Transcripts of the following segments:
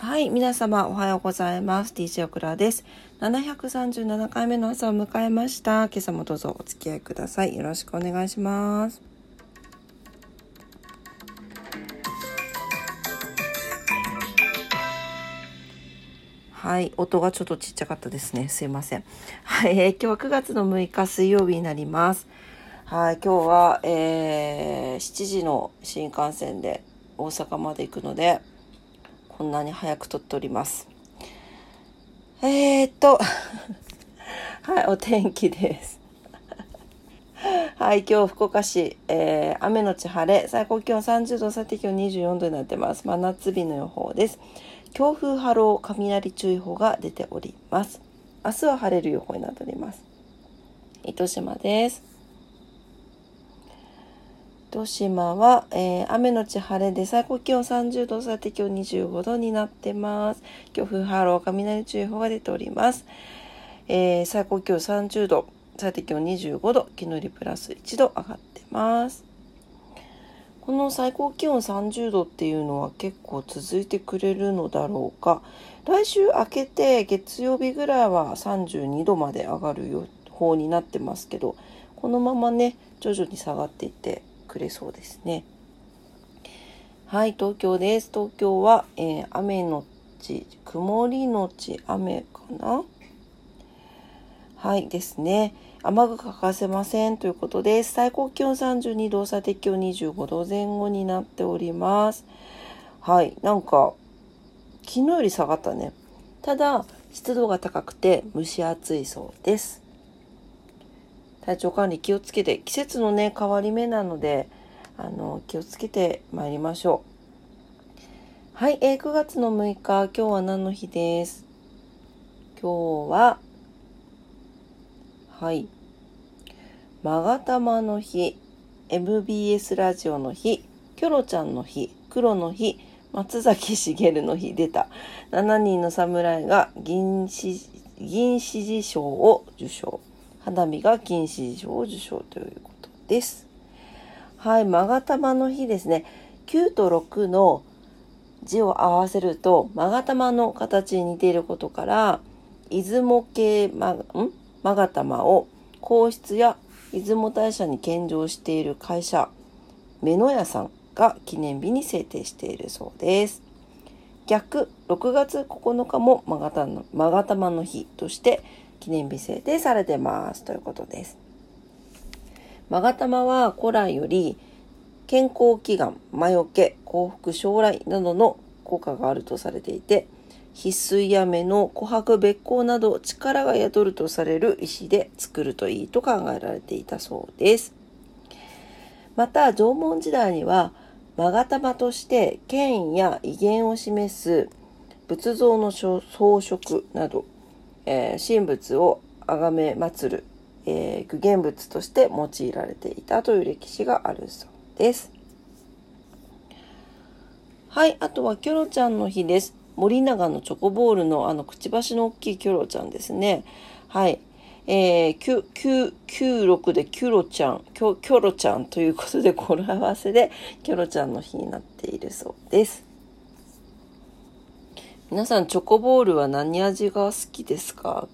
はい、皆様おはようございます。DJ オクラです。737回目の朝を迎えました。今朝もどうぞお付き合いください。よろしくお願いします。はい、音がちょっとちっちゃかったですね。すいません。はい、えー、今日は9月の6日水曜日になります。はい、今日は、えー、7時の新幹線で大阪まで行くので、こんなに早く撮っております。えー、っと、はい、お天気です。はい、今日福岡市、えー、雨のち晴れ、最高気温30度、最低気温24度になってます。真夏日の予報です。強風波浪、雷注意報が出ております。明日は晴れる予報になっております。糸島です。糸島は、えー、雨のち晴れで最高気温30度、最低気温25度になってます。強風波浪、雷注意報が出ております。えー、最高気温30度、最低気温25度、昨日よりプラス1度上がってます。この最高気温30度っていうのは結構続いてくれるのだろうか。来週明けて月曜日ぐらいは32度まで上がる予報になってますけど、このままね、徐々に下がっていってくれそうですね。はい、東京です。東京は、えー、雨のち、曇りのち雨かな？はいですね。雨が欠かせませんということです。最高気温32度、最低気温25度前後になっております。はい、なんか、昨日より下がったね。ただ、湿度が高くて蒸し暑いそうです。体調管理気をつけて季節のね変わり目なのであの気をつけてまいりましょう。はい、えー、9月の6日今日は何の日です？今日ははいまがたまの日 MBS ラジオの日キョロちゃんの日黒の日松崎しげるの日出た。7人の侍が銀銀獅子賞を受賞。花見が金獅子賞を受賞ということです。はい、勾玉の日ですね。9と6の字を合わせると、勾玉の形に似ていることから、出雲系ま、ん勾玉を皇室や出雲大社に献上している会社、目の屋さんが記念日に制定しているそうです。逆、6月9日も勾玉の日として記念日制定されてますということです。勾玉は古来より健康祈願、魔除け、幸福将来などの効果があるとされていて、翡翠や目の琥珀別光など力が宿るとされる石で作るといいと考えられていたそうです。また縄文時代には勾玉として権威や威厳を示す仏像の装飾などえー、神仏を崇め祀る、えー、具現物として用いられていたという歴史があるそうです。はい、あとはキョロちゃんの日です。森永のチョコボールのあのくちばしの大きいキョロちゃんですね。はい。えー、96でキョロちゃん、キョキョロちゃんということで語呂合わせでキョロちゃんの日になっているそうです。皆さんチョコボールは何味が好きですか？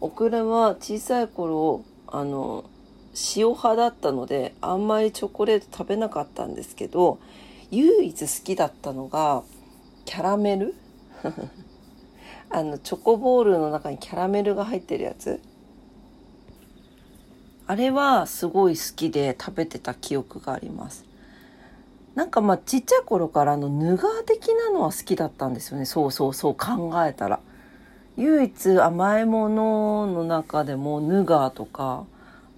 オクラは小さい頃あの塩派だったのであんまりチョコレート食べなかったんですけど唯一好きだったのがキャラメル？あのチョコボールの中にキャラメルが入ってるやつ。あれはすごい好きで食べてた記憶があります。なんかまあちっちゃい頃からのヌガー的なのは好きだったんですよね。そうそうそう考えたら。唯一甘いものの中でもヌガーとか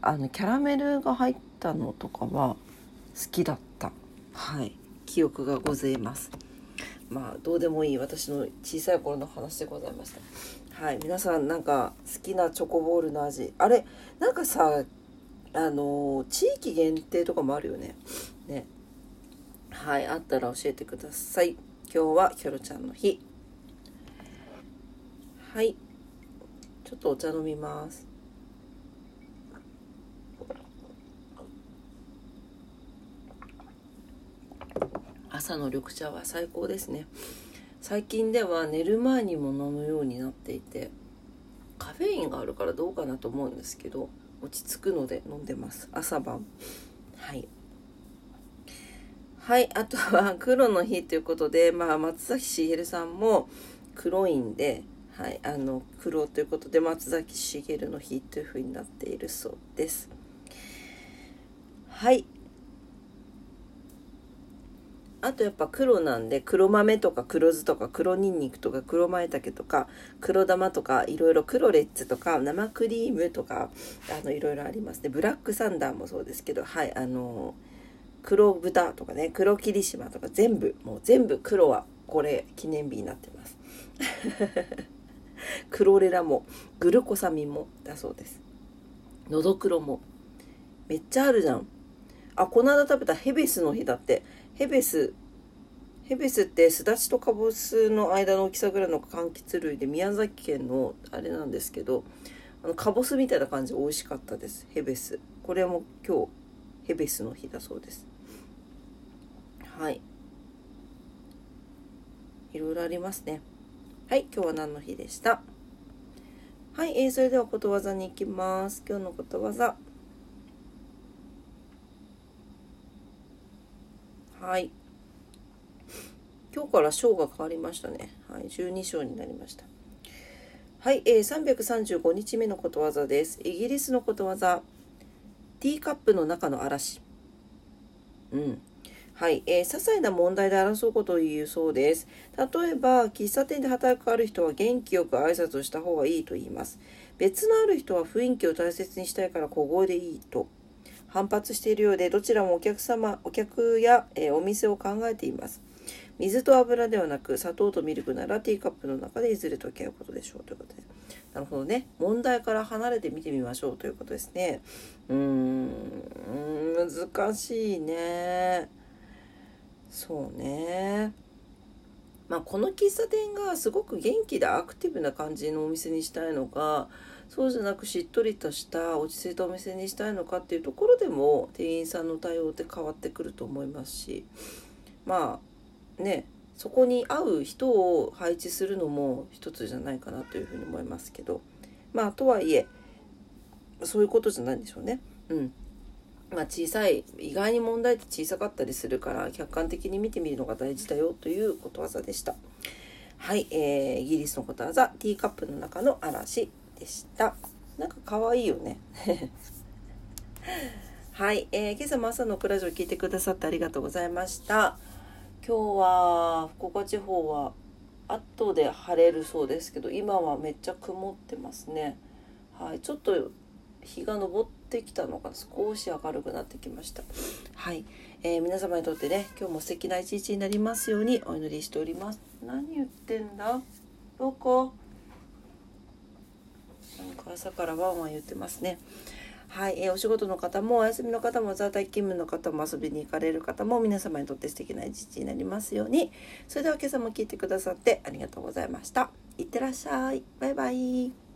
あのキャラメルが入ったのとかは好きだった。はい。記憶がございます。まあどうでもいい私の小さい頃の話でございました。はい。皆さんなんか好きなチョコボールの味。あれなんかさあの地域限定とかもあるよね。ね。はい、あったら教えてください。今日はキョロちゃんの日。はい。ちょっとお茶飲みます。朝の緑茶は最高ですね。最近では寝る前にも飲むようになっていてカフェインがあるからどうかなと思うんですけど落ち着くので飲んでます朝晩はいはいあとは 黒の日ということでまあ松崎しげるさんも黒いんではいあの黒ということで松崎しげるの日というふうになっているそうです。はい。あとやっぱ黒なんで黒豆とか黒酢とか黒ニンニクとか黒舞茸とか黒玉とかいろいろ黒レッツとか生クリームとかあのいろいろありますね。ブラックサンダーもそうですけどはいあの黒豚とかね黒霧島とか全部もう全部黒はこれ記念日になってます。クロレラもグルコサミンもだそうです。のどくろもめっちゃあるじゃん。あこの間食べたヘベスの日だって。ヘベスヘベスってすだちとかぼすの間の大きさぐらいの柑橘類で宮崎県のあれなんですけどあのかぼすみたいな感じで美味しかったです。ヘベス。これも今日ヘベスの日だそうです。はい。いろいろありますね。はい今日は何の日でした？はい、えー、それではことわざに行きます。今日のことわざ。はい。今日から章が変わりましたね。はい12章になりました。はい、えー、335日目のことわざです。イギリスのことわざ。ティーカップの中の嵐。うん。はい、えー、些細な問題で争うことを言うそうです。例えば、喫茶店で働くある人は元気よく挨拶をした方がいいと言います。別のある人は雰囲気を大切にしたいから小声でいいと。反発しているようでどちらもお客様お客や、えー、お店を考えています。水と油ではなく砂糖とミルクならティーカップの中でいずれ溶け合うことでしょうということで。なるほどね。問題から離れて見てみましょうということですね。うーん。難しいね。そうね。まあこの喫茶店がすごく元気でアクティブな感じのお店にしたいのかそうじゃなくしっとりとした落ち着いたお店にしたいのかっていうところでも店員さんの対応って変わってくると思いますし。まあねそこに合う人を配置するのも一つじゃないかなというふうに思いますけど。まあとはいえそういうことじゃないんでしょうね。うん。まあ、小さい意外に問題って小さかったりするから客観的に見てみるのが大事だよということわざでした。はい、えー、イギリスのことわざティーカップの中の嵐でした。なんか可愛いよね。はい、えー、今朝も朝のクラジオ聞いてくださってありがとうございました。今日は福岡地方は後で晴れるそうですけど今はめっちゃ曇ってますね。はいちょっと日が昇ってきたのが少し明るくなってきました。はい、えー、皆様にとってね今日も素敵な一日になりますようにお祈りしております。何言ってんだ？どこ？なんか朝からワンワン言ってますね。はい、えー、お仕事の方もお休みの方も在宅勤務の方も遊びに行かれる方も皆様にとって素敵な一日になりますように。それでは今朝も聞いてくださってありがとうございました。いってらっしゃい。バイバイ。